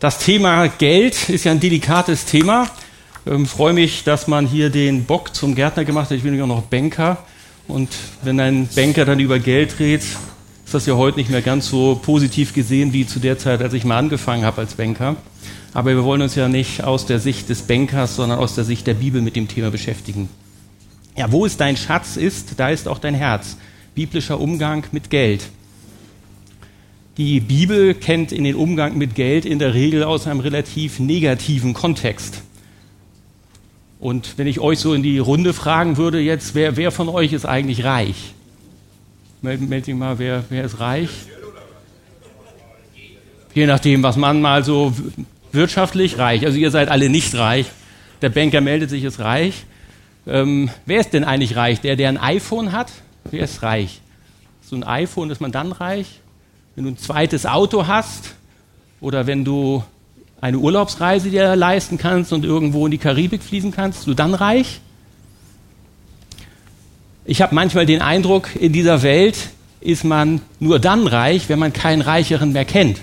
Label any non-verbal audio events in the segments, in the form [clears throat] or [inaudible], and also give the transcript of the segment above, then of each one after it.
Das Thema Geld ist ja ein delikates Thema. Ähm, freue mich, dass man hier den Bock zum Gärtner gemacht hat. Ich bin ja auch noch Banker. Und wenn ein Banker dann über Geld redet, ist das ja heute nicht mehr ganz so positiv gesehen wie zu der Zeit, als ich mal angefangen habe als Banker. Aber wir wollen uns ja nicht aus der Sicht des Bankers, sondern aus der Sicht der Bibel mit dem Thema beschäftigen. Ja, wo es dein Schatz ist, da ist auch dein Herz. Biblischer Umgang mit Geld. Die Bibel kennt in den Umgang mit Geld in der Regel aus einem relativ negativen Kontext. Und wenn ich euch so in die Runde fragen würde, jetzt, wer, wer von euch ist eigentlich reich? Meld, meld dich mal, wer, wer ist reich? Je nachdem, was man mal so wirtschaftlich reich. Also ihr seid alle nicht reich. Der Banker meldet sich, ist reich. Ähm, wer ist denn eigentlich reich? Der, der ein iPhone hat? Wer ist reich? So ein iPhone, ist man dann reich? Wenn du ein zweites Auto hast oder wenn du eine Urlaubsreise dir leisten kannst und irgendwo in die Karibik fließen kannst, du dann reich? Ich habe manchmal den Eindruck, in dieser Welt ist man nur dann reich, wenn man keinen Reicheren mehr kennt.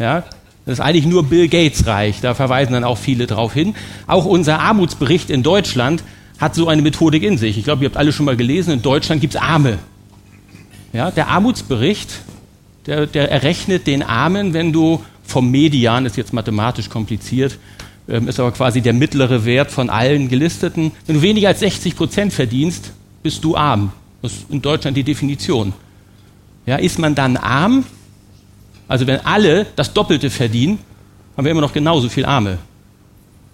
Ja, das ist eigentlich nur Bill Gates reich. Da verweisen dann auch viele drauf hin. Auch unser Armutsbericht in Deutschland hat so eine Methodik in sich. Ich glaube, ihr habt alle schon mal gelesen, in Deutschland gibt es Arme. Ja, der Armutsbericht der, der errechnet den Armen, wenn du vom Median, ist jetzt mathematisch kompliziert, ähm, ist aber quasi der mittlere Wert von allen Gelisteten. Wenn du weniger als 60 Prozent verdienst, bist du arm. Das ist in Deutschland die Definition. Ja, ist man dann arm? Also wenn alle das Doppelte verdienen, haben wir immer noch genauso viel Arme.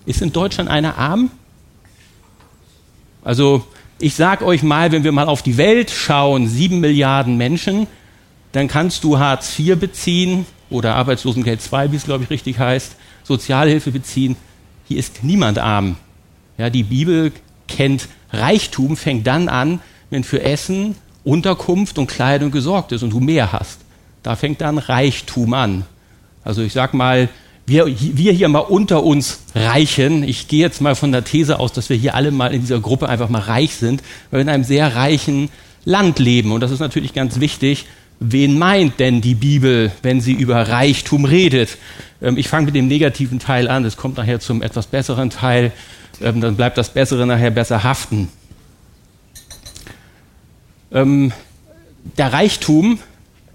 Ist in Deutschland einer arm? Also ich sage euch mal, wenn wir mal auf die Welt schauen, sieben Milliarden Menschen, dann kannst du Hartz IV beziehen oder Arbeitslosengeld II, wie es glaube ich richtig heißt, Sozialhilfe beziehen. Hier ist niemand arm. Ja, die Bibel kennt Reichtum, fängt dann an, wenn für Essen, Unterkunft und Kleidung gesorgt ist und du mehr hast. Da fängt dann Reichtum an. Also ich sag mal, wir, wir hier mal unter uns Reichen, ich gehe jetzt mal von der These aus, dass wir hier alle mal in dieser Gruppe einfach mal reich sind, weil wir in einem sehr reichen Land leben. Und das ist natürlich ganz wichtig, wen meint denn die Bibel, wenn sie über Reichtum redet? Ähm, ich fange mit dem negativen Teil an, es kommt nachher zum etwas besseren Teil, ähm, dann bleibt das Bessere nachher besser haften. Ähm, der Reichtum,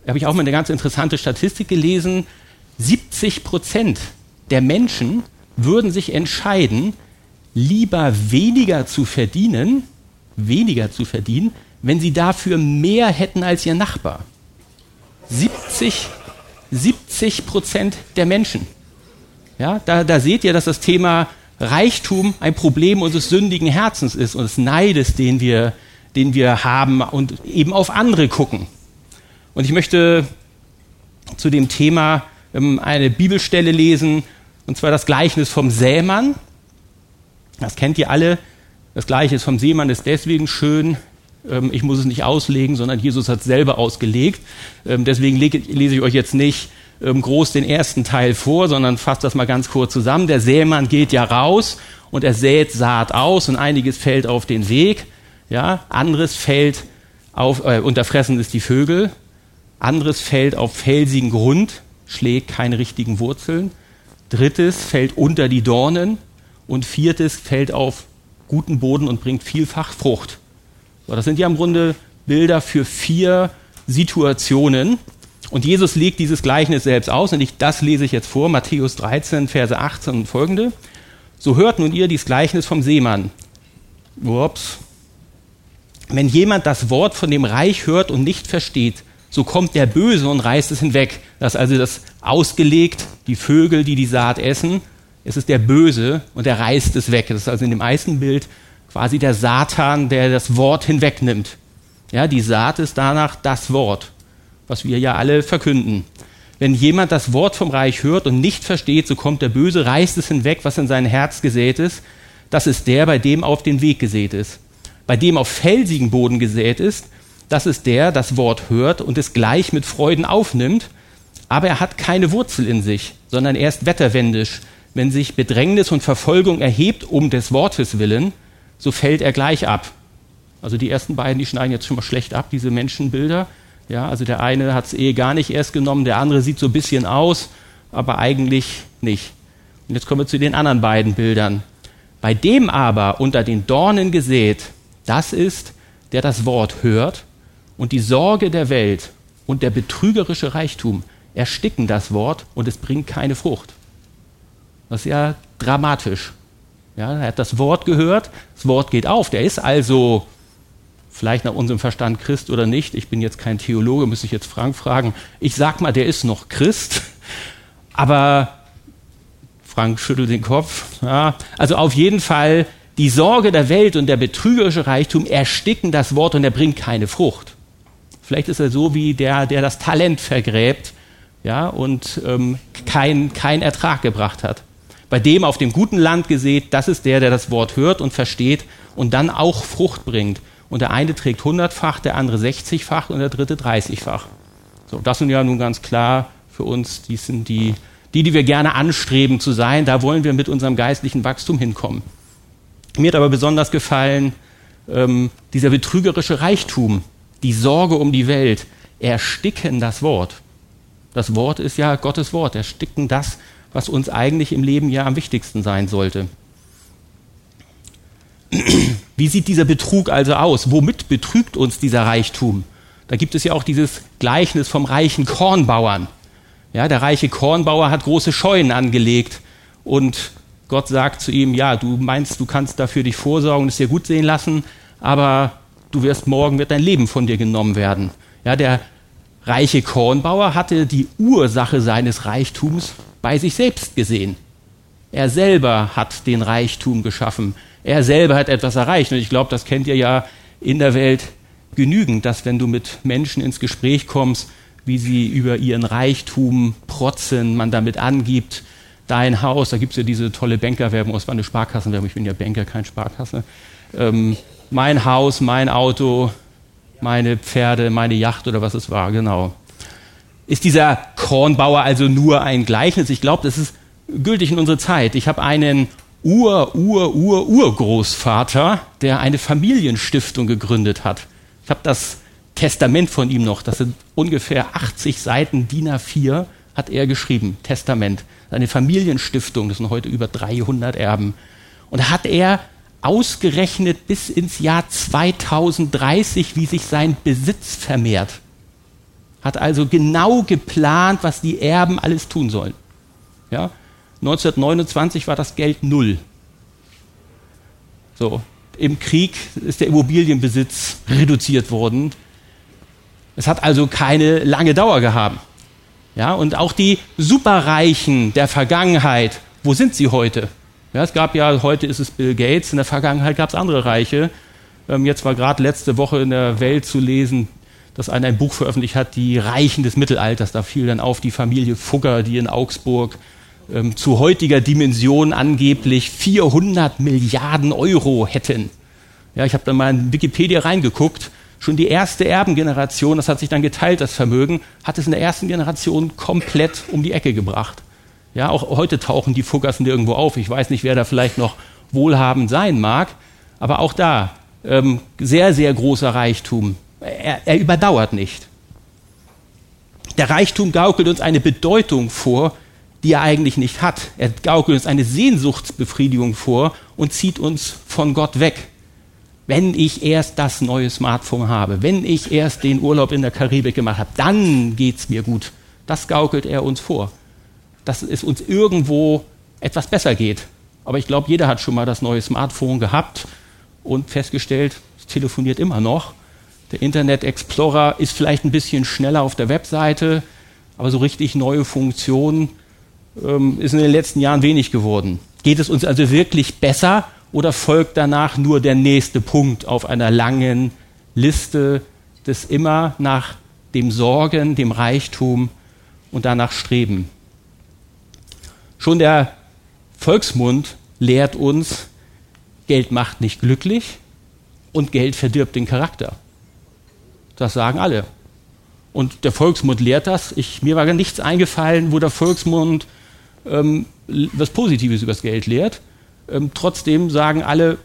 habe ich auch mal eine ganz interessante Statistik gelesen, 70 Prozent der Menschen würden sich entscheiden, lieber weniger zu verdienen, weniger zu verdienen, wenn sie dafür mehr hätten als ihr Nachbar. 70, 70 Prozent der Menschen. Ja, da, da seht ihr, dass das Thema Reichtum ein Problem unseres sündigen Herzens ist und des Neides, den wir, den wir haben und eben auf andere gucken. Und ich möchte zu dem Thema ähm, eine Bibelstelle lesen, und zwar das Gleichnis vom Sämann. Das kennt ihr alle. Das Gleichnis vom Seemann ist deswegen schön, ich muss es nicht auslegen, sondern Jesus hat es selber ausgelegt. Ähm, deswegen lese ich euch jetzt nicht ähm, groß den ersten Teil vor, sondern fasse das mal ganz kurz zusammen. Der Sämann geht ja raus und er sät Saat aus und einiges fällt auf den Weg. Ja, anderes fällt auf, äh, unterfressen ist die Vögel. Anderes fällt auf felsigen Grund, schlägt keine richtigen Wurzeln. Drittes fällt unter die Dornen und viertes fällt auf guten Boden und bringt vielfach Frucht. Das sind ja im Grunde Bilder für vier Situationen. Und Jesus legt dieses Gleichnis selbst aus und ich, das lese ich jetzt vor, Matthäus 13, Verse 18 und folgende. So hört nun ihr dieses Gleichnis vom Seemann. Ups. Wenn jemand das Wort von dem Reich hört und nicht versteht, so kommt der Böse und reißt es hinweg. Das ist also das ausgelegt, die Vögel, die die Saat essen. Es ist der Böse und er reißt es weg. Das ist also in dem Eisenbild quasi der Satan, der das Wort hinwegnimmt. Ja, die Saat ist danach das Wort, was wir ja alle verkünden. Wenn jemand das Wort vom Reich hört und nicht versteht, so kommt der Böse, reißt es hinweg, was in sein Herz gesät ist. Das ist der, bei dem auf den Weg gesät ist. Bei dem auf felsigen Boden gesät ist, das ist der, das Wort hört und es gleich mit Freuden aufnimmt, aber er hat keine Wurzel in sich, sondern er ist wetterwendisch. Wenn sich Bedrängnis und Verfolgung erhebt um des Wortes willen, so fällt er gleich ab. Also die ersten beiden, die schneiden jetzt schon mal schlecht ab, diese Menschenbilder. Ja, also der eine hat es eh gar nicht erst genommen, der andere sieht so ein bisschen aus, aber eigentlich nicht. Und jetzt kommen wir zu den anderen beiden Bildern. Bei dem aber unter den Dornen gesät, das ist, der das Wort hört und die Sorge der Welt und der betrügerische Reichtum ersticken das Wort und es bringt keine Frucht. Das ist ja dramatisch. Ja, er hat das Wort gehört, das Wort geht auf. Der ist also vielleicht nach unserem Verstand Christ oder nicht. Ich bin jetzt kein Theologe, müsste ich jetzt Frank fragen. Ich sag mal, der ist noch Christ, aber Frank schüttelt den Kopf. Ja, also auf jeden Fall, die Sorge der Welt und der betrügerische Reichtum ersticken das Wort und er bringt keine Frucht. Vielleicht ist er so wie der, der das Talent vergräbt ja, und ähm, kein, kein Ertrag gebracht hat. Bei dem auf dem guten Land gesät, das ist der, der das Wort hört und versteht und dann auch Frucht bringt. Und der eine trägt hundertfach, der andere sechzigfach und der dritte dreißigfach. So, das sind ja nun ganz klar für uns, die sind die, die, die wir gerne anstreben zu sein. Da wollen wir mit unserem geistlichen Wachstum hinkommen. Mir hat aber besonders gefallen ähm, dieser betrügerische Reichtum, die Sorge um die Welt, ersticken das Wort. Das Wort ist ja Gottes Wort, ersticken das, was uns eigentlich im Leben ja am wichtigsten sein sollte. [clears throat] Wie sieht dieser Betrug also aus? Womit betrügt uns dieser Reichtum? Da gibt es ja auch dieses Gleichnis vom reichen Kornbauern. Ja, der reiche Kornbauer hat große Scheunen angelegt und Gott sagt zu ihm, ja, du meinst, du kannst dafür dich vorsorgen und es dir gut sehen lassen, aber du wirst morgen, wird dein Leben von dir genommen werden. Ja, der reiche Kornbauer hatte die Ursache seines Reichtums bei sich selbst gesehen. Er selber hat den Reichtum geschaffen. Er selber hat etwas erreicht. Und ich glaube, das kennt ihr ja in der Welt genügend, dass wenn du mit Menschen ins Gespräch kommst, wie sie über ihren Reichtum protzen, man damit angibt, dein Haus, da gibt es ja diese tolle Bankerwerbung, das war eine Sparkassenwerbung, ich bin ja Banker, kein Sparkasse. Ähm, mein Haus, mein Auto, meine Pferde, meine Yacht oder was es war, genau. Ist dieser Kornbauer also nur ein Gleichnis? Ich glaube, das ist gültig in unserer Zeit. Ich habe einen Ur, Ur, Ur, Urgroßvater, der eine Familienstiftung gegründet hat. Ich habe das Testament von ihm noch. Das sind ungefähr 80 Seiten DIN A4 hat er geschrieben. Testament. Eine Familienstiftung. Das sind heute über 300 Erben. Und hat er ausgerechnet bis ins Jahr 2030, wie sich sein Besitz vermehrt. Hat also genau geplant, was die Erben alles tun sollen. Ja? 1929 war das Geld null. So, im Krieg ist der Immobilienbesitz reduziert worden. Es hat also keine lange Dauer gehabt. Ja, und auch die Superreichen der Vergangenheit, wo sind sie heute? Ja, es gab ja, heute ist es Bill Gates, in der Vergangenheit gab es andere Reiche. Ähm, jetzt war gerade letzte Woche in der Welt zu lesen, dass einer ein Buch veröffentlicht hat, die Reichen des Mittelalters. Da fiel dann auf die Familie Fugger, die in Augsburg ähm, zu heutiger Dimension angeblich 400 Milliarden Euro hätten. Ja, ich habe dann mal in Wikipedia reingeguckt. Schon die erste Erbengeneration, das hat sich dann geteilt, das Vermögen, hat es in der ersten Generation komplett um die Ecke gebracht. Ja, auch heute tauchen die Fuggassen irgendwo auf. Ich weiß nicht, wer da vielleicht noch wohlhabend sein mag, aber auch da ähm, sehr, sehr großer Reichtum. Er, er überdauert nicht. Der Reichtum gaukelt uns eine Bedeutung vor, die er eigentlich nicht hat. Er gaukelt uns eine Sehnsuchtsbefriedigung vor und zieht uns von Gott weg. Wenn ich erst das neue Smartphone habe, wenn ich erst den Urlaub in der Karibik gemacht habe, dann geht's mir gut. Das gaukelt er uns vor dass es uns irgendwo etwas besser geht. Aber ich glaube, jeder hat schon mal das neue Smartphone gehabt und festgestellt, es telefoniert immer noch. Der Internet Explorer ist vielleicht ein bisschen schneller auf der Webseite, aber so richtig neue Funktionen ähm, ist in den letzten Jahren wenig geworden. Geht es uns also wirklich besser oder folgt danach nur der nächste Punkt auf einer langen Liste des immer nach dem Sorgen, dem Reichtum und danach Streben? Schon der Volksmund lehrt uns, Geld macht nicht glücklich und Geld verdirbt den Charakter. Das sagen alle. Und der Volksmund lehrt das. Ich, mir war gar nichts eingefallen, wo der Volksmund ähm, was Positives über das Geld lehrt. Ähm, trotzdem sagen alle,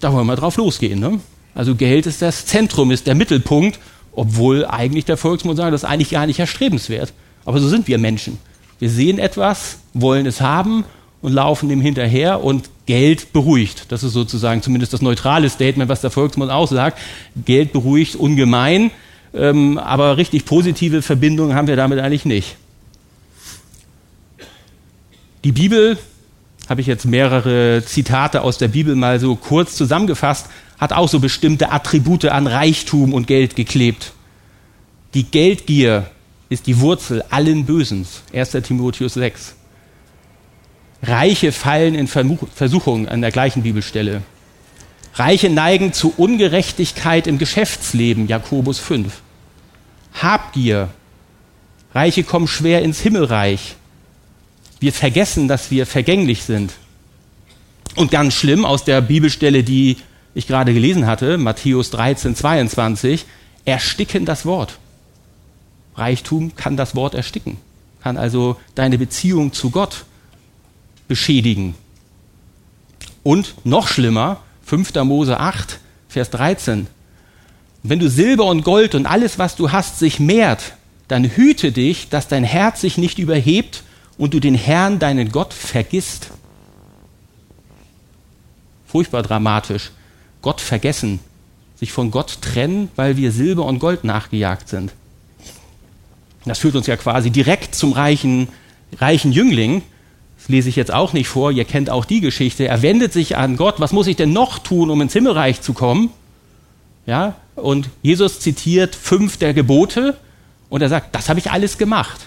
da wollen wir drauf losgehen. Ne? Also Geld ist das Zentrum, ist der Mittelpunkt, obwohl eigentlich der Volksmund sagt, das ist eigentlich gar nicht erstrebenswert. Aber so sind wir Menschen. Wir sehen etwas, wollen es haben und laufen dem hinterher und Geld beruhigt. Das ist sozusagen zumindest das neutrale Statement, was der Volksmund auch sagt. Geld beruhigt ungemein, ähm, aber richtig positive Verbindungen haben wir damit eigentlich nicht. Die Bibel, habe ich jetzt mehrere Zitate aus der Bibel mal so kurz zusammengefasst, hat auch so bestimmte Attribute an Reichtum und Geld geklebt. Die Geldgier ist die Wurzel allen Bösens. 1. Timotheus 6. Reiche fallen in Versuchung an der gleichen Bibelstelle. Reiche neigen zu Ungerechtigkeit im Geschäftsleben, Jakobus 5. Habgier. Reiche kommen schwer ins Himmelreich. Wir vergessen, dass wir vergänglich sind. Und ganz schlimm aus der Bibelstelle, die ich gerade gelesen hatte, Matthäus 13, 22, ersticken das Wort. Reichtum kann das Wort ersticken, kann also deine Beziehung zu Gott beschädigen. Und noch schlimmer, 5. Mose 8, Vers 13. Wenn du Silber und Gold und alles, was du hast, sich mehrt, dann hüte dich, dass dein Herz sich nicht überhebt und du den Herrn, deinen Gott, vergisst. Furchtbar dramatisch. Gott vergessen, sich von Gott trennen, weil wir Silber und Gold nachgejagt sind. Das führt uns ja quasi direkt zum reichen, reichen Jüngling. Das lese ich jetzt auch nicht vor, ihr kennt auch die Geschichte. Er wendet sich an Gott, was muss ich denn noch tun, um ins Himmelreich zu kommen? Ja, und Jesus zitiert fünf der Gebote und er sagt, das habe ich alles gemacht.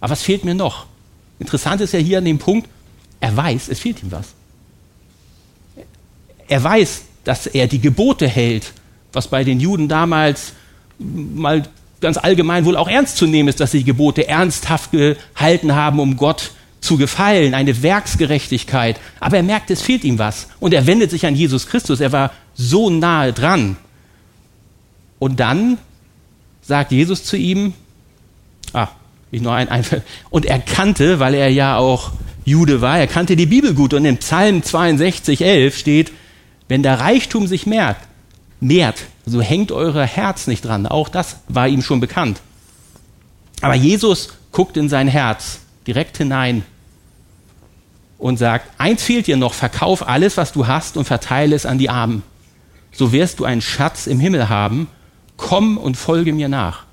Aber was fehlt mir noch? Interessant ist ja hier an dem Punkt, er weiß, es fehlt ihm was. Er weiß, dass er die Gebote hält, was bei den Juden damals mal ganz allgemein wohl auch ernst zu nehmen ist, dass sie die Gebote ernsthaft gehalten haben, um Gott zu gefallen, eine Werksgerechtigkeit. Aber er merkt, es fehlt ihm was. Und er wendet sich an Jesus Christus. Er war so nahe dran. Und dann sagt Jesus zu ihm, ah, ich noch ein, ein, und er kannte, weil er ja auch Jude war, er kannte die Bibel gut. Und in Psalm 62, 11 steht, wenn der Reichtum sich mehrt, mehrt, so hängt euer Herz nicht dran. Auch das war ihm schon bekannt. Aber Jesus guckt in sein Herz direkt hinein und sagt, eins fehlt dir noch, verkauf alles, was du hast und verteile es an die Armen. So wirst du einen Schatz im Himmel haben. Komm und folge mir nach.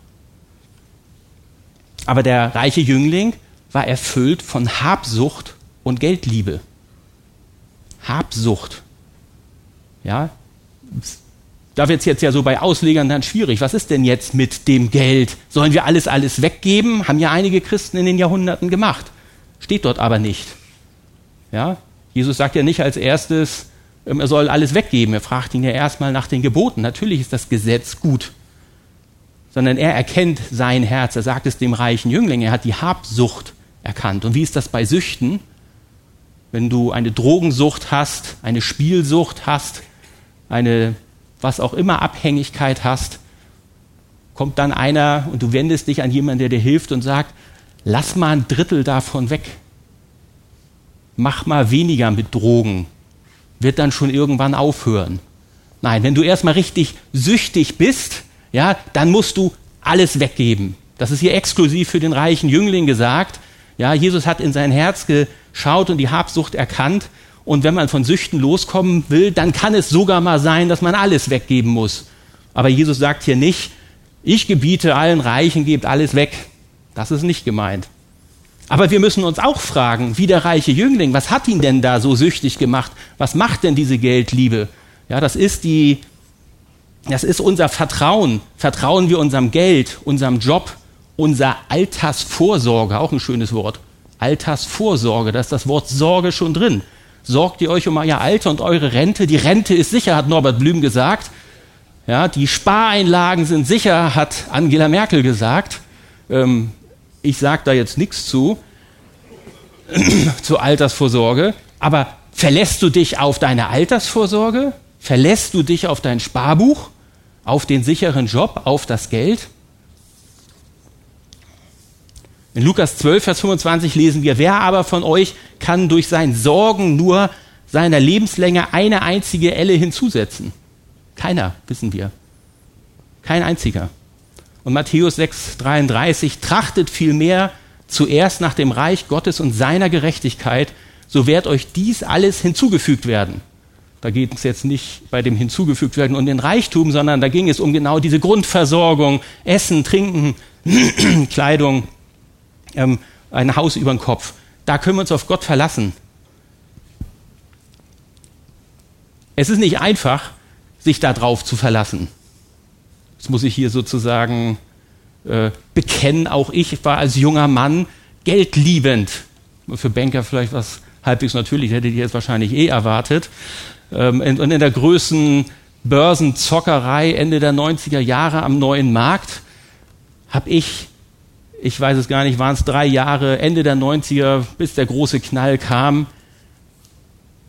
Aber der reiche Jüngling war erfüllt von Habsucht und Geldliebe. Habsucht. Ja, da wird es jetzt ja so bei Auslegern dann schwierig. Was ist denn jetzt mit dem Geld? Sollen wir alles, alles weggeben? Haben ja einige Christen in den Jahrhunderten gemacht. Steht dort aber nicht. Ja? Jesus sagt ja nicht als erstes, ähm, er soll alles weggeben. Er fragt ihn ja erstmal nach den Geboten. Natürlich ist das Gesetz gut. Sondern er erkennt sein Herz. Er sagt es dem reichen Jüngling. Er hat die Habsucht erkannt. Und wie ist das bei Süchten? Wenn du eine Drogensucht hast, eine Spielsucht hast, eine was auch immer Abhängigkeit hast, kommt dann einer und du wendest dich an jemanden, der dir hilft und sagt, lass mal ein Drittel davon weg. Mach mal weniger mit Drogen. Wird dann schon irgendwann aufhören. Nein, wenn du erstmal richtig süchtig bist, ja, dann musst du alles weggeben. Das ist hier exklusiv für den reichen Jüngling gesagt. Ja, Jesus hat in sein Herz geschaut und die Habsucht erkannt und wenn man von Süchten loskommen will, dann kann es sogar mal sein, dass man alles weggeben muss. Aber Jesus sagt hier nicht, ich gebiete allen Reichen, gebt alles weg. Das ist nicht gemeint. Aber wir müssen uns auch fragen, wie der reiche Jüngling, was hat ihn denn da so süchtig gemacht? Was macht denn diese Geldliebe? Ja, das ist die, das ist unser Vertrauen. Vertrauen wir unserem Geld, unserem Job, unser Altersvorsorge, auch ein schönes Wort. Altersvorsorge, da ist das Wort Sorge schon drin sorgt ihr euch um euer Alter und eure Rente. Die Rente ist sicher, hat Norbert Blüm gesagt. Ja, die Spareinlagen sind sicher, hat Angela Merkel gesagt. Ähm, ich sage da jetzt nichts zu, [clears throat] zur Altersvorsorge. Aber verlässt du dich auf deine Altersvorsorge? Verlässt du dich auf dein Sparbuch? Auf den sicheren Job? Auf das Geld? In Lukas 12, Vers 25 lesen wir, wer aber von euch kann durch sein Sorgen nur seiner Lebenslänge eine einzige Elle hinzusetzen? Keiner, wissen wir. Kein einziger. Und Matthäus 6, 33, trachtet vielmehr zuerst nach dem Reich Gottes und seiner Gerechtigkeit, so wird euch dies alles hinzugefügt werden. Da geht es jetzt nicht bei dem hinzugefügt werden um den Reichtum, sondern da ging es um genau diese Grundversorgung, Essen, Trinken, [clears throat] Kleidung, ähm, ein Haus über den Kopf. Da können wir uns auf Gott verlassen. Es ist nicht einfach, sich darauf zu verlassen. Das muss ich hier sozusagen äh, bekennen. Auch ich war als junger Mann geldliebend. Für Banker vielleicht was halbwegs natürlich, hätte ich jetzt wahrscheinlich eh erwartet. Ähm, und in der größten Börsenzockerei Ende der 90er Jahre am neuen Markt habe ich, ich weiß es gar nicht, waren es drei Jahre, Ende der 90er, bis der große Knall kam,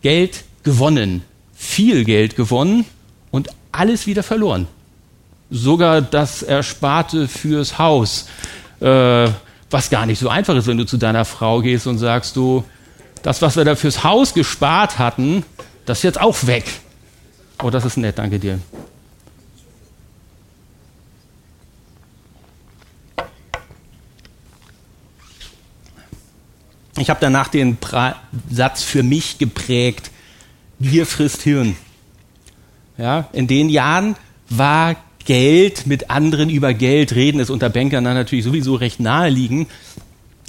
Geld gewonnen, viel Geld gewonnen und alles wieder verloren sogar das Ersparte fürs Haus, äh, was gar nicht so einfach ist, wenn du zu deiner Frau gehst und sagst, du, das, was wir da fürs Haus gespart hatten, das ist jetzt auch weg. Oh, das ist nett, danke dir. Ich habe danach den pra Satz für mich geprägt, Gier frisst Hirn. Ja, in den Jahren war Geld mit anderen über Geld reden, ist unter Bankern dann natürlich sowieso recht naheliegend.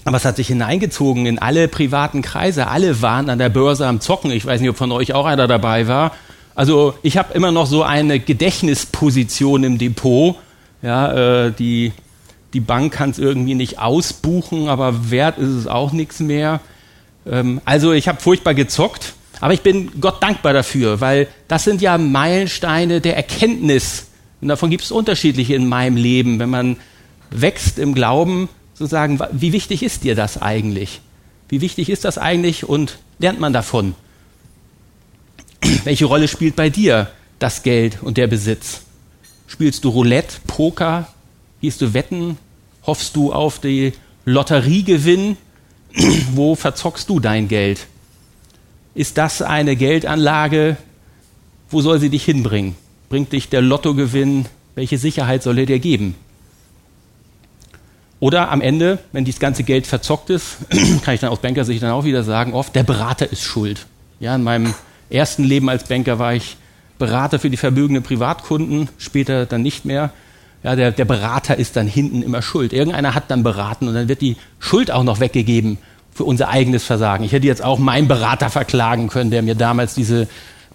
Aber es hat sich hineingezogen in alle privaten Kreise. Alle waren an der Börse am Zocken. Ich weiß nicht, ob von euch auch einer dabei war. Also ich habe immer noch so eine Gedächtnisposition im Depot. Ja, äh, die, die Bank kann es irgendwie nicht ausbuchen, aber wert ist es auch nichts mehr. Ähm, also ich habe furchtbar gezockt. Aber ich bin Gott dankbar dafür, weil das sind ja Meilensteine der Erkenntnis und davon gibt es unterschiedliche in meinem Leben. Wenn man wächst im Glauben, sozusagen, wie wichtig ist dir das eigentlich? Wie wichtig ist das eigentlich und lernt man davon? Welche Rolle spielt bei dir das Geld und der Besitz? Spielst du Roulette, Poker? Gehst du wetten? Hoffst du auf die Lotteriegewinn? [clears throat] Wo verzockst du dein Geld? Ist das eine Geldanlage? Wo soll sie dich hinbringen? bringt dich der Lottogewinn, welche Sicherheit soll er dir geben? Oder am Ende, wenn dieses ganze Geld verzockt ist, [clears throat] kann ich dann aus Bankersicht dann auch wieder sagen, oft der Berater ist schuld. Ja, in meinem ersten Leben als Banker war ich Berater für die vermögenden Privatkunden, später dann nicht mehr. Ja, der, der Berater ist dann hinten immer schuld. Irgendeiner hat dann beraten und dann wird die Schuld auch noch weggegeben für unser eigenes Versagen. Ich hätte jetzt auch meinen Berater verklagen können, der mir damals diese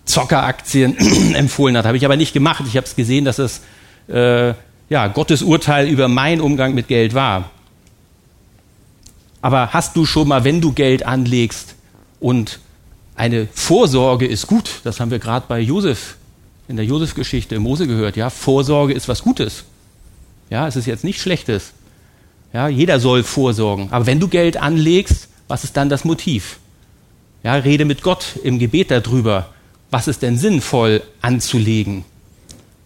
Zockeraktien [clears throat] empfohlen hat. Habe ich aber nicht gemacht. Ich habe es gesehen, dass es äh, ja, Gottes Urteil über meinen Umgang mit Geld war. Aber hast du schon mal, wenn du Geld anlegst und eine Vorsorge ist gut, das haben wir gerade bei Josef in der Josef-Geschichte Mose gehört, ja, Vorsorge ist was Gutes. Ja, es ist jetzt nicht Schlechtes. Ja, jeder soll vorsorgen. Aber wenn du Geld anlegst, was ist dann das Motiv? Ja, rede mit Gott im Gebet darüber was ist denn sinnvoll anzulegen?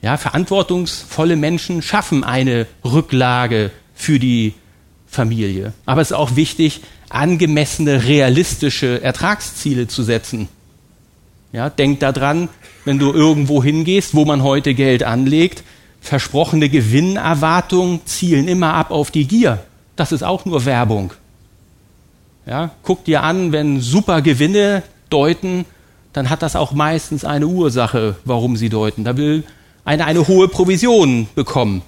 Ja, verantwortungsvolle Menschen schaffen eine Rücklage für die Familie. Aber es ist auch wichtig, angemessene, realistische Ertragsziele zu setzen. Ja, denk daran, wenn du irgendwo hingehst, wo man heute Geld anlegt, versprochene Gewinnerwartungen zielen immer ab auf die Gier. Das ist auch nur Werbung. Ja, guck dir an, wenn super Gewinne deuten, dann hat das auch meistens eine Ursache, warum sie deuten. Da will einer eine hohe Provision bekommen.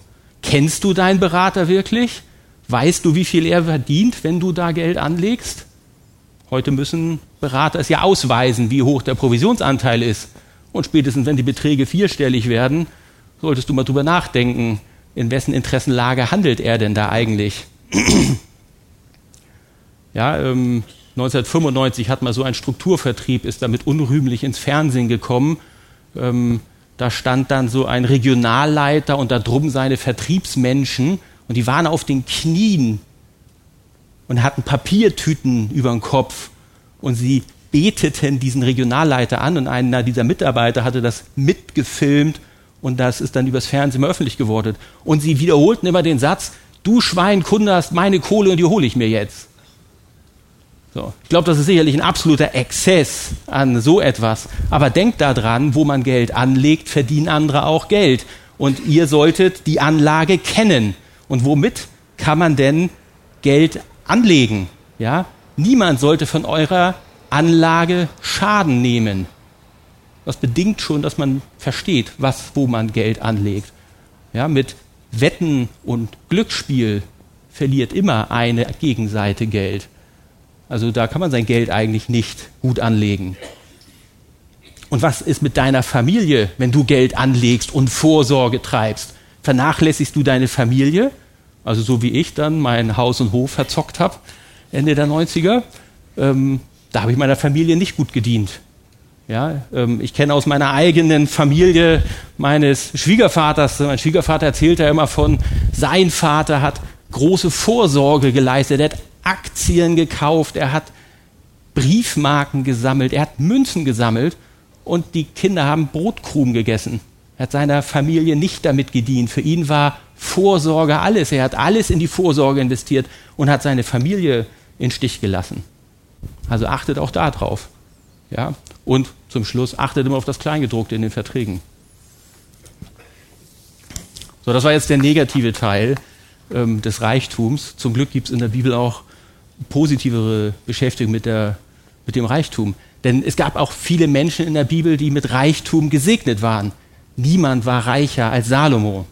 Kennst du deinen Berater wirklich? Weißt du, wie viel er verdient, wenn du da Geld anlegst? Heute müssen Berater es ja ausweisen, wie hoch der Provisionsanteil ist. Und spätestens, wenn die Beträge vierstellig werden, solltest du mal drüber nachdenken, in wessen Interessenlage handelt er denn da eigentlich? [clears throat] ja, ähm, 1995 hat man so ein Strukturvertrieb, ist damit unrühmlich ins Fernsehen gekommen. Ähm, da stand dann so ein Regionalleiter und da drum seine Vertriebsmenschen und die waren auf den Knien und hatten Papiertüten über den Kopf und sie beteten diesen Regionalleiter an und einer dieser Mitarbeiter hatte das mitgefilmt und das ist dann übers Fernsehen öffentlich geworden. Und sie wiederholten immer den Satz, du Schwein, Kunde hast meine Kohle und die hole ich mir jetzt. So. Ich glaube, das ist sicherlich ein absoluter Exzess an so etwas. Aber denkt daran, wo man Geld anlegt, verdienen andere auch Geld. Und ihr solltet die Anlage kennen. Und womit kann man denn Geld anlegen. Ja? Niemand sollte von eurer Anlage Schaden nehmen. Das bedingt schon, dass man versteht, was, wo man Geld anlegt. Ja, mit Wetten und Glücksspiel verliert immer eine Gegenseite Geld. Also da kann man sein Geld eigentlich nicht gut anlegen. Und was ist mit deiner Familie, wenn du Geld anlegst und Vorsorge treibst? Vernachlässigst du deine Familie? Also so wie ich dann mein Haus und Hof verzockt habe, Ende der 90er. Ähm, da habe ich meiner Familie nicht gut gedient. Ja, ähm, ich kenne aus meiner eigenen Familie meines Schwiegervaters, mein Schwiegervater erzählt ja immer von, sein Vater hat große Vorsorge geleistet, er hat Aktien gekauft, er hat Briefmarken gesammelt, er hat Münzen gesammelt und die Kinder haben Brotkrumen gegessen. Er hat seiner Familie nicht damit gedient. Für ihn war Vorsorge alles. Er hat alles in die Vorsorge investiert und hat seine Familie in Stich gelassen. Also achtet auch da drauf. Ja? Und zum Schluss achtet immer auf das Kleingedruckte in den Verträgen. So, das war jetzt der negative Teil ähm, des Reichtums. Zum Glück gibt es in der Bibel auch positivere Beschäftigung mit, der, mit dem Reichtum. Denn es gab auch viele Menschen in der Bibel, die mit Reichtum gesegnet waren. Niemand war reicher als Salomo.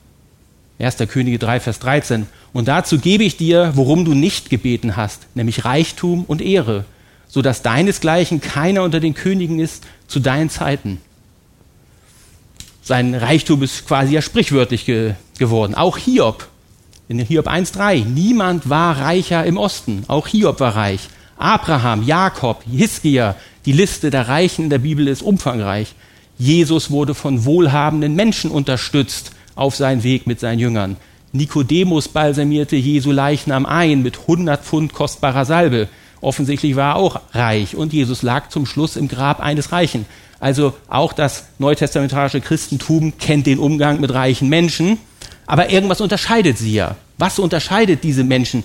1. Könige 3, Vers 13. Und dazu gebe ich dir, worum du nicht gebeten hast, nämlich Reichtum und Ehre, so dass deinesgleichen keiner unter den Königen ist zu deinen Zeiten. Sein Reichtum ist quasi ja sprichwörtlich ge geworden. Auch Hiob in Hiob 1.3, niemand war reicher im Osten, auch Hiob war reich. Abraham, Jakob, Hiskia, die Liste der Reichen in der Bibel ist umfangreich. Jesus wurde von wohlhabenden Menschen unterstützt auf seinen Weg mit seinen Jüngern. Nikodemus balsamierte Jesu Leichnam ein mit 100 Pfund kostbarer Salbe. Offensichtlich war er auch reich und Jesus lag zum Schluss im Grab eines Reichen. Also auch das neutestamentarische Christentum kennt den Umgang mit reichen Menschen. Aber irgendwas unterscheidet sie ja. Was unterscheidet diese Menschen?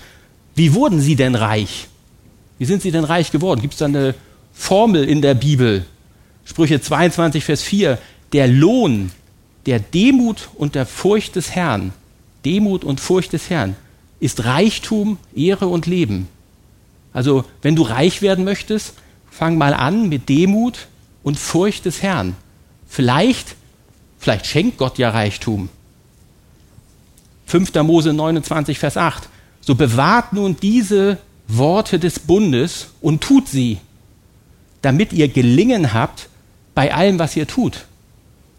Wie wurden sie denn reich? Wie sind sie denn reich geworden? Gibt es da eine Formel in der Bibel? Sprüche 22, Vers 4. Der Lohn der Demut und der Furcht des Herrn, Demut und Furcht des Herrn, ist Reichtum, Ehre und Leben. Also, wenn du reich werden möchtest, fang mal an mit Demut und Furcht des Herrn. Vielleicht, vielleicht schenkt Gott ja Reichtum. 5. Mose 29, Vers 8. So bewahrt nun diese Worte des Bundes und tut sie, damit ihr gelingen habt bei allem, was ihr tut.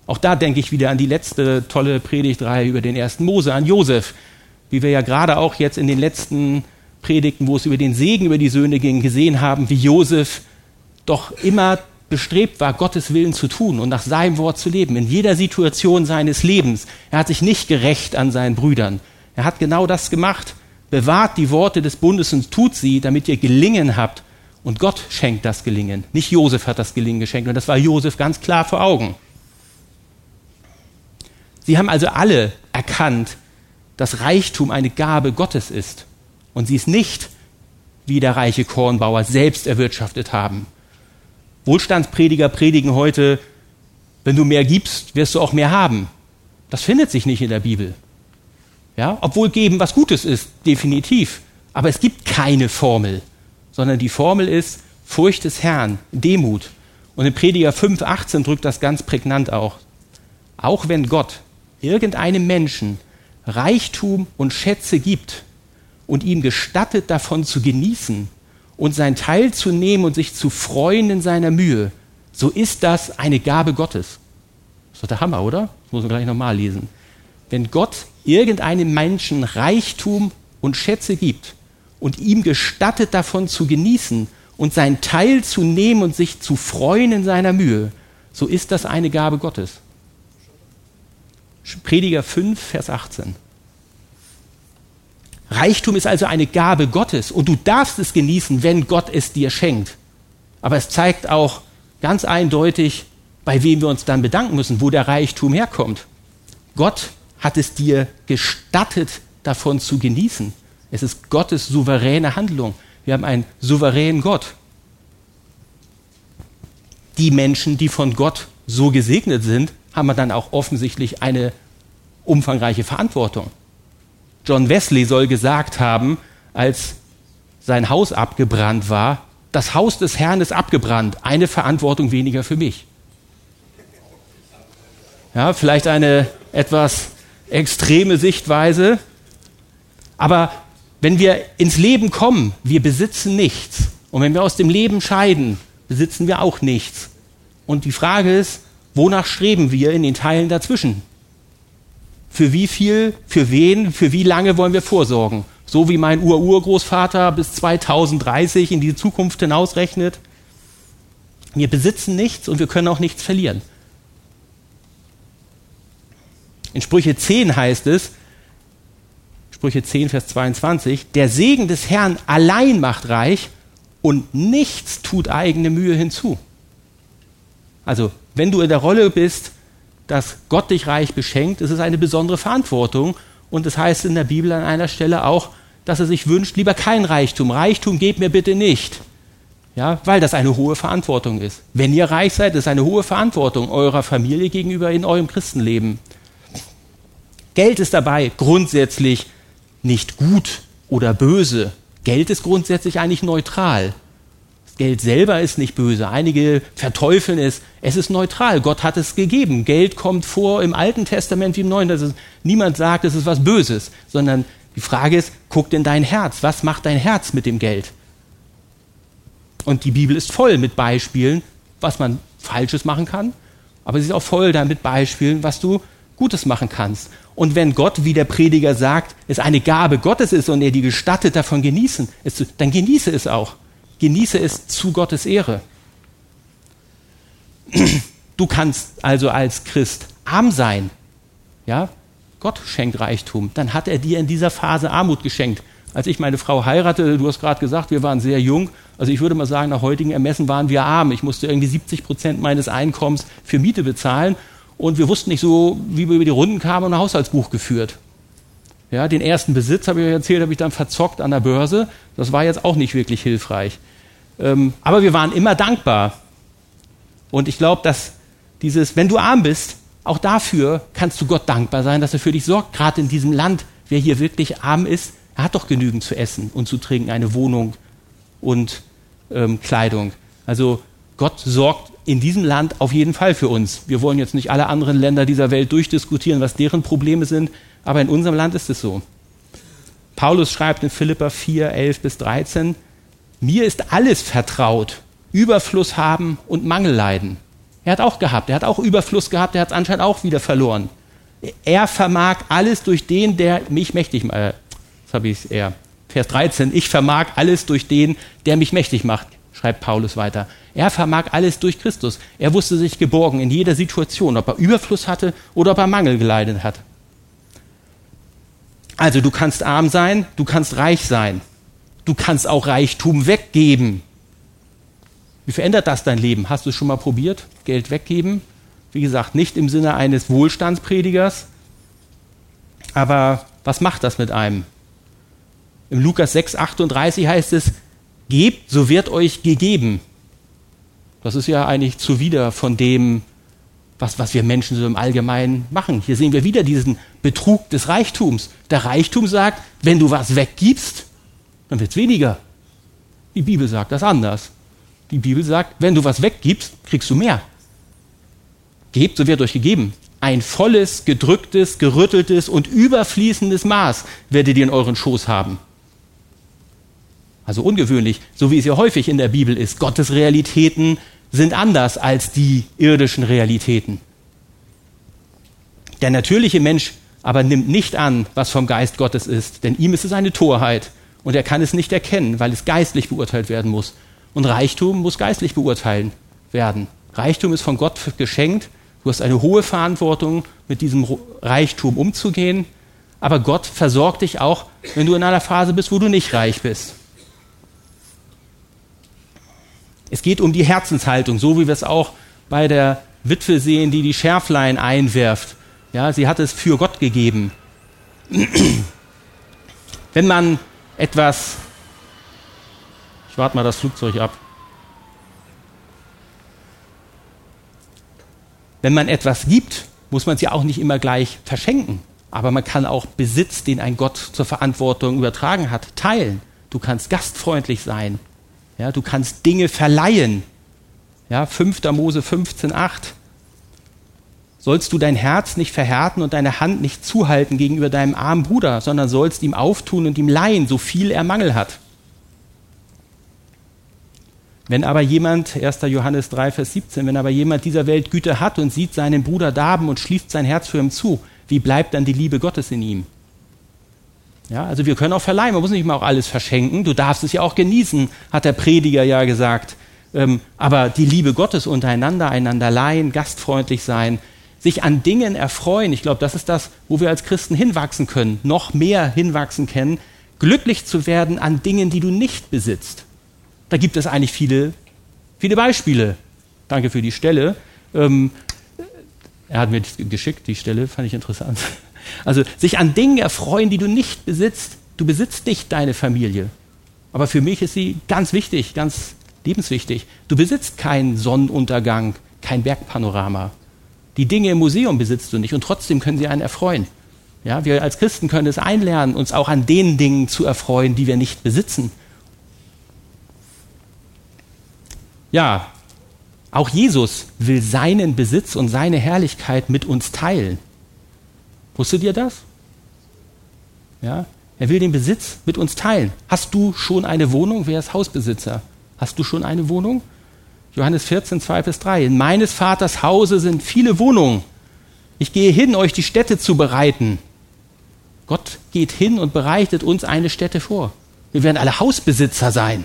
Auch da denke ich wieder an die letzte tolle Predigtreihe über den ersten Mose, an Josef, wie wir ja gerade auch jetzt in den letzten Predigten, wo es über den Segen über die Söhne ging, gesehen haben, wie Josef doch immer bestrebt war, Gottes Willen zu tun und nach seinem Wort zu leben, in jeder Situation seines Lebens. Er hat sich nicht gerecht an seinen Brüdern. Er hat genau das gemacht. Bewahrt die Worte des Bundes und tut sie, damit ihr Gelingen habt. Und Gott schenkt das Gelingen. Nicht Josef hat das Gelingen geschenkt. Und das war Josef ganz klar vor Augen. Sie haben also alle erkannt, dass Reichtum eine Gabe Gottes ist. Und sie es nicht, wie der reiche Kornbauer, selbst erwirtschaftet haben. Wohlstandsprediger predigen heute, wenn du mehr gibst, wirst du auch mehr haben. Das findet sich nicht in der Bibel. Ja, obwohl geben was Gutes ist, definitiv. Aber es gibt keine Formel, sondern die Formel ist Furcht des Herrn, Demut. Und in Prediger 5,18 drückt das ganz prägnant auch. Auch wenn Gott irgendeinem Menschen Reichtum und Schätze gibt und ihm gestattet, davon zu genießen, und sein Teil zu nehmen und sich zu freuen in seiner Mühe, so ist das eine Gabe Gottes. Das ist doch der Hammer, oder? Das muss man gleich nochmal lesen. Wenn Gott irgendeinem Menschen Reichtum und Schätze gibt und ihm gestattet, davon zu genießen und sein Teil zu nehmen und sich zu freuen in seiner Mühe, so ist das eine Gabe Gottes. Prediger 5, Vers 18. Reichtum ist also eine Gabe Gottes und du darfst es genießen, wenn Gott es dir schenkt. Aber es zeigt auch ganz eindeutig, bei wem wir uns dann bedanken müssen, wo der Reichtum herkommt. Gott hat es dir gestattet, davon zu genießen. Es ist Gottes souveräne Handlung. Wir haben einen souveränen Gott. Die Menschen, die von Gott so gesegnet sind, haben dann auch offensichtlich eine umfangreiche Verantwortung. John Wesley soll gesagt haben, als sein Haus abgebrannt war. Das Haus des Herrn ist abgebrannt. Eine Verantwortung weniger für mich. Ja, vielleicht eine etwas extreme Sichtweise. Aber wenn wir ins Leben kommen, wir besitzen nichts. Und wenn wir aus dem Leben scheiden, besitzen wir auch nichts. Und die Frage ist, wonach streben wir in den Teilen dazwischen? Für wie viel, für wen, für wie lange wollen wir vorsorgen? So wie mein Ur-Urgroßvater bis 2030 in die Zukunft hinausrechnet. Wir besitzen nichts und wir können auch nichts verlieren. In Sprüche 10 heißt es, Sprüche 10, Vers 22, der Segen des Herrn allein macht reich und nichts tut eigene Mühe hinzu. Also, wenn du in der Rolle bist, dass Gott dich reich beschenkt, ist es eine besondere Verantwortung. Und es heißt in der Bibel an einer Stelle auch, dass er sich wünscht, lieber kein Reichtum. Reichtum gebt mir bitte nicht. Ja, weil das eine hohe Verantwortung ist. Wenn ihr reich seid, ist eine hohe Verantwortung eurer Familie gegenüber in eurem Christenleben. Geld ist dabei grundsätzlich nicht gut oder böse. Geld ist grundsätzlich eigentlich neutral. Geld selber ist nicht böse. Einige verteufeln es. Es ist neutral. Gott hat es gegeben. Geld kommt vor im Alten Testament wie im Neuen. Das ist, niemand sagt, es ist was Böses, sondern die Frage ist, guck in dein Herz. Was macht dein Herz mit dem Geld? Und die Bibel ist voll mit Beispielen, was man Falsches machen kann, aber sie ist auch voll damit Beispielen, was du Gutes machen kannst. Und wenn Gott, wie der Prediger sagt, es eine Gabe Gottes ist und er die gestattet, davon genießen, dann genieße es auch. Genieße es zu Gottes Ehre. Du kannst also als Christ arm sein. Ja? Gott schenkt Reichtum. Dann hat er dir in dieser Phase Armut geschenkt. Als ich meine Frau heiratete, du hast gerade gesagt, wir waren sehr jung. Also ich würde mal sagen, nach heutigen Ermessen waren wir arm. Ich musste irgendwie 70 Prozent meines Einkommens für Miete bezahlen und wir wussten nicht so, wie wir über die Runden kamen und ein Haushaltsbuch geführt. Ja, den ersten Besitz, habe ich euch erzählt, habe ich dann verzockt an der Börse. Das war jetzt auch nicht wirklich hilfreich. Ähm, aber wir waren immer dankbar. Und ich glaube, dass dieses, wenn du arm bist, auch dafür kannst du Gott dankbar sein, dass er für dich sorgt. Gerade in diesem Land, wer hier wirklich arm ist, er hat doch genügend zu essen und zu trinken, eine Wohnung und ähm, Kleidung. Also Gott sorgt in diesem Land auf jeden Fall für uns. Wir wollen jetzt nicht alle anderen Länder dieser Welt durchdiskutieren, was deren Probleme sind, aber in unserem Land ist es so. Paulus schreibt in Philippa 4, 11 bis 13, mir ist alles vertraut, Überfluss haben und Mangel leiden. Er hat auch gehabt, er hat auch Überfluss gehabt, er hat es anscheinend auch wieder verloren. Er vermag alles durch den, der mich mächtig macht. Äh, das habe ich eher. Vers 13, ich vermag alles durch den, der mich mächtig macht schreibt Paulus weiter. Er vermag alles durch Christus. Er wusste sich geborgen in jeder Situation, ob er Überfluss hatte oder ob er Mangel geleidet hat. Also du kannst arm sein, du kannst reich sein. Du kannst auch Reichtum weggeben. Wie verändert das dein Leben? Hast du es schon mal probiert? Geld weggeben? Wie gesagt, nicht im Sinne eines Wohlstandspredigers. Aber was macht das mit einem? Im Lukas 6, 38 heißt es, Gebt, so wird euch gegeben. Das ist ja eigentlich zuwider von dem, was, was wir Menschen so im Allgemeinen machen. Hier sehen wir wieder diesen Betrug des Reichtums. Der Reichtum sagt, wenn du was weggibst, dann wird es weniger. Die Bibel sagt das anders. Die Bibel sagt, wenn du was weggibst, kriegst du mehr. Gebt, so wird euch gegeben. Ein volles, gedrücktes, gerütteltes und überfließendes Maß werdet ihr in euren Schoß haben also ungewöhnlich, so wie es ja häufig in der Bibel ist. Gottes Realitäten sind anders als die irdischen Realitäten. Der natürliche Mensch aber nimmt nicht an, was vom Geist Gottes ist, denn ihm ist es eine Torheit und er kann es nicht erkennen, weil es geistlich beurteilt werden muss. Und Reichtum muss geistlich beurteilen werden. Reichtum ist von Gott geschenkt. Du hast eine hohe Verantwortung, mit diesem Reichtum umzugehen. Aber Gott versorgt dich auch, wenn du in einer Phase bist, wo du nicht reich bist. Es geht um die Herzenshaltung, so wie wir es auch bei der Witwe sehen, die die Schärflein einwirft. Ja, sie hat es für Gott gegeben. [clears throat] Wenn man etwas, ich warte mal das Flugzeug ab. Wenn man etwas gibt, muss man es ja auch nicht immer gleich verschenken. Aber man kann auch Besitz, den ein Gott zur Verantwortung übertragen hat, teilen. du kannst gastfreundlich sein, ja, du kannst Dinge verleihen. Ja, 5. Mose 15, 8. Sollst du dein Herz nicht verhärten und deine Hand nicht zuhalten gegenüber deinem armen Bruder, sondern sollst ihm auftun und ihm leihen, so viel er Mangel hat. Wenn aber jemand, 1. Johannes 3, Vers 17, wenn aber jemand dieser Welt Güte hat und sieht seinen Bruder darben und schließt sein Herz für ihn zu, wie bleibt dann die Liebe Gottes in ihm? Ja, also wir können auch verleihen, man muss nicht mal auch alles verschenken, du darfst es ja auch genießen, hat der Prediger ja gesagt. Ähm, aber die Liebe Gottes untereinander, einander leihen, gastfreundlich sein, sich an Dingen erfreuen, ich glaube, das ist das, wo wir als Christen hinwachsen können, noch mehr hinwachsen können, glücklich zu werden an Dingen, die du nicht besitzt. Da gibt es eigentlich viele, viele Beispiele. Danke für die Stelle. Ähm, er hat mir geschickt, die Stelle, fand ich interessant. [laughs] Also sich an Dingen erfreuen, die du nicht besitzt. Du besitzt nicht deine Familie. Aber für mich ist sie ganz wichtig, ganz lebenswichtig. Du besitzt keinen Sonnenuntergang, kein Bergpanorama. Die Dinge im Museum besitzt du nicht und trotzdem können sie einen erfreuen. Ja, wir als Christen können es einlernen, uns auch an den Dingen zu erfreuen, die wir nicht besitzen. Ja, auch Jesus will seinen Besitz und seine Herrlichkeit mit uns teilen. Wusstet ihr das? Ja, er will den Besitz mit uns teilen. Hast du schon eine Wohnung? Wer ist Hausbesitzer? Hast du schon eine Wohnung? Johannes 14, 2 bis 3. In meines Vaters Hause sind viele Wohnungen. Ich gehe hin, euch die Städte zu bereiten. Gott geht hin und bereitet uns eine Stätte vor. Wir werden alle Hausbesitzer sein.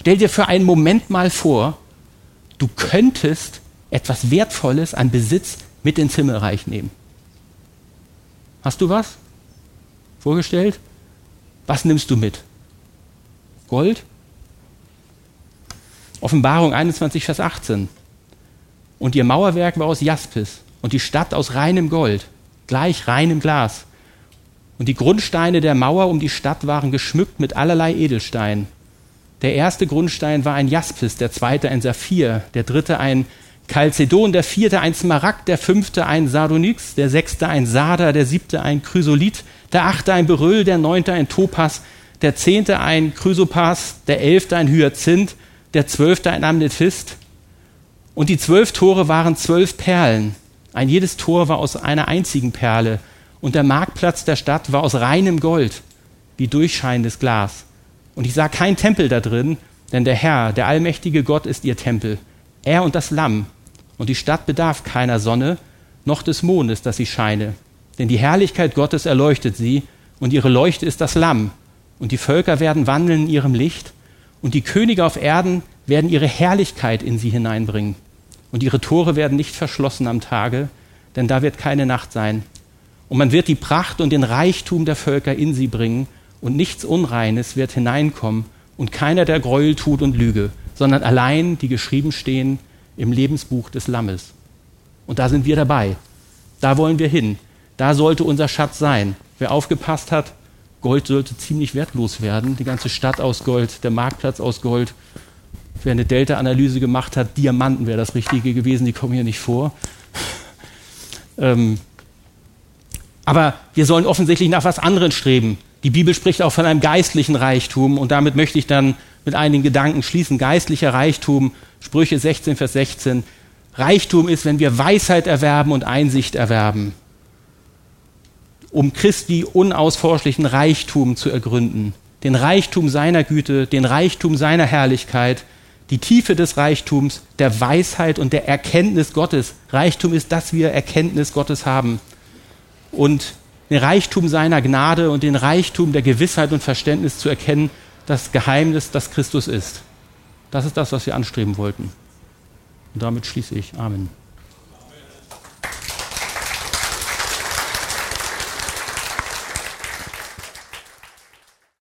Stell dir für einen Moment mal vor, du könntest etwas Wertvolles an Besitz mit ins Himmelreich nehmen. Hast du was vorgestellt? Was nimmst du mit? Gold? Offenbarung 21, Vers 18. Und ihr Mauerwerk war aus Jaspis und die Stadt aus reinem Gold, gleich reinem Glas. Und die Grundsteine der Mauer um die Stadt waren geschmückt mit allerlei Edelsteinen. Der erste Grundstein war ein Jaspis, der zweite ein Saphir, der dritte ein Chalcedon, der vierte ein Smaragd, der fünfte ein Sardonyx, der sechste ein Sarder, der siebte ein Chrysolit, der achte ein Beryl, der neunte ein Topas, der zehnte ein Chrysopas, der elfte ein Hyazinth, der zwölfte ein Amethyst. Und die zwölf Tore waren zwölf Perlen. Ein jedes Tor war aus einer einzigen Perle. Und der Marktplatz der Stadt war aus reinem Gold, wie durchscheinendes Glas. Und ich sah kein Tempel da drin, denn der Herr, der allmächtige Gott, ist ihr Tempel. Er und das Lamm. Und die Stadt bedarf keiner Sonne, noch des Mondes, dass sie scheine. Denn die Herrlichkeit Gottes erleuchtet sie, und ihre Leuchte ist das Lamm. Und die Völker werden wandeln in ihrem Licht, und die Könige auf Erden werden ihre Herrlichkeit in sie hineinbringen. Und ihre Tore werden nicht verschlossen am Tage, denn da wird keine Nacht sein. Und man wird die Pracht und den Reichtum der Völker in sie bringen, und nichts Unreines wird hineinkommen, und keiner, der Gräuel tut und Lüge, sondern allein die geschrieben stehen im Lebensbuch des Lammes. Und da sind wir dabei. Da wollen wir hin. Da sollte unser Schatz sein. Wer aufgepasst hat, Gold sollte ziemlich wertlos werden. Die ganze Stadt aus Gold, der Marktplatz aus Gold. Wer eine Delta-Analyse gemacht hat, Diamanten wäre das Richtige gewesen, die kommen hier nicht vor. ähm, aber wir sollen offensichtlich nach was anderem streben. Die Bibel spricht auch von einem geistlichen Reichtum und damit möchte ich dann mit einigen Gedanken schließen. Geistlicher Reichtum, Sprüche 16, Vers 16. Reichtum ist, wenn wir Weisheit erwerben und Einsicht erwerben, um Christi unausforschlichen Reichtum zu ergründen. Den Reichtum seiner Güte, den Reichtum seiner Herrlichkeit, die Tiefe des Reichtums, der Weisheit und der Erkenntnis Gottes. Reichtum ist, dass wir Erkenntnis Gottes haben. Und den Reichtum seiner Gnade und den Reichtum der Gewissheit und Verständnis zu erkennen, das Geheimnis, das Christus ist. Das ist das, was wir anstreben wollten. Und damit schließe ich. Amen.